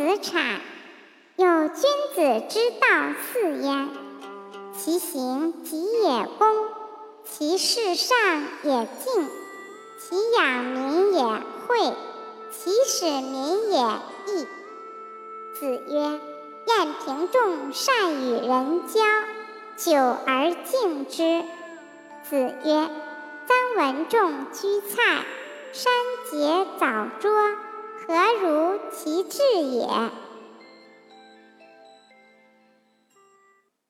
子产。有君子之道四焉：其行己也恭，其事上也敬，其养民也惠，其使民也义。子曰：晏平仲善与人交，久而敬之。子曰：臧文仲居蔡，山节藻棹，何如其志也？